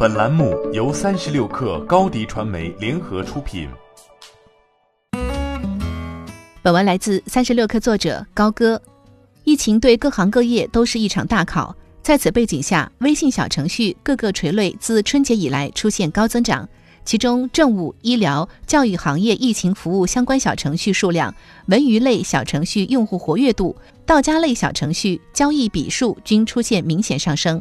本栏目由三十六氪高低传媒联合出品。本文来自三十六氪作者高歌。疫情对各行各业都是一场大考，在此背景下，微信小程序各个垂类自春节以来出现高增长。其中，政务、医疗、教育行业疫情服务相关小程序数量、文娱类小程序用户活跃度、到家类小程序交易笔数均出现明显上升。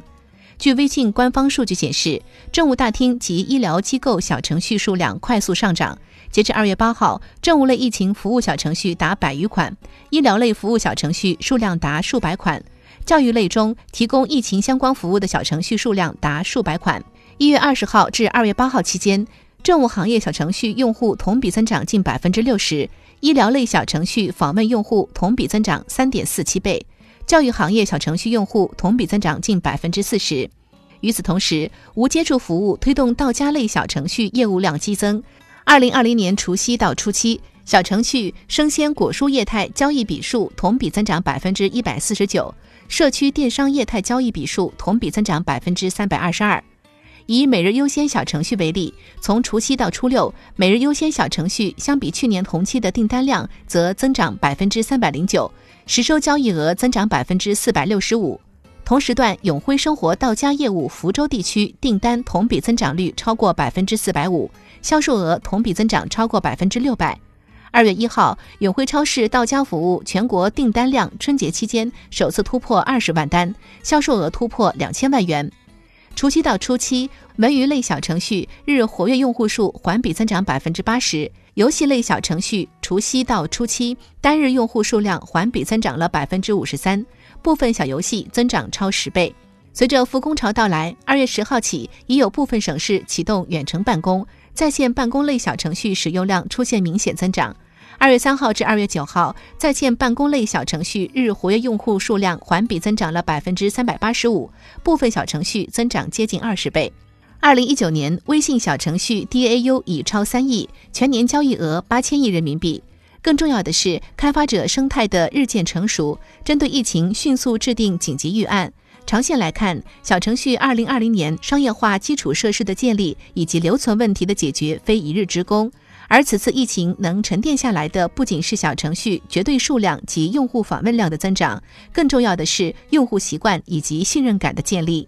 据微信官方数据显示，政务大厅及医疗机构小程序数量快速上涨。截至二月八号，政务类疫情服务小程序达百余款，医疗类服务小程序数量达数百款，教育类中提供疫情相关服务的小程序数量达数百款。一月二十号至二月八号期间，政务行业小程序用户同比增长近百分之六十，医疗类小程序访问用户同比增长三点四七倍，教育行业小程序用户同比增长近百分之四十。与此同时，无接触服务推动到家类小程序业务量激增。二零二零年除夕到初七，小程序生鲜果蔬业态交易笔数同比增长百分之一百四十九，社区电商业态交易笔数同比增长百分之三百二十二。以每日优先小程序为例，从除夕到初六，每日优先小程序相比去年同期的订单量则增长百分之三百零九，实收交易额增长百分之四百六十五。同时段永辉生活到家业务福州地区订单同比增长率超过百分之四百五，销售额同比增长超过百分之六百。二月一号，永辉超市到家服务全国订单量春节期间首次突破二十万单，销售额突破两千万元。除夕到初七，文娱类小程序日活跃用户数环比增长百分之八十；游戏类小程序除夕到初七单日用户数量环比增长了百分之五十三，部分小游戏增长超十倍。随着复工潮到来，二月十号起，已有部分省市启动远程办公，在线办公类小程序使用量出现明显增长。二月三号至二月九号，在线办公类小程序日活跃用户数量环比增长了百分之三百八十五，部分小程序增长接近二十倍。二零一九年，微信小程序 DAU 已超三亿，全年交易额八千亿人民币。更重要的是，开发者生态的日渐成熟，针对疫情迅速制定紧急预案。长线来看，小程序二零二零年商业化基础设施的建立以及留存问题的解决，非一日之功。而此次疫情能沉淀下来的，不仅是小程序绝对数量及用户访问量的增长，更重要的是用户习惯以及信任感的建立。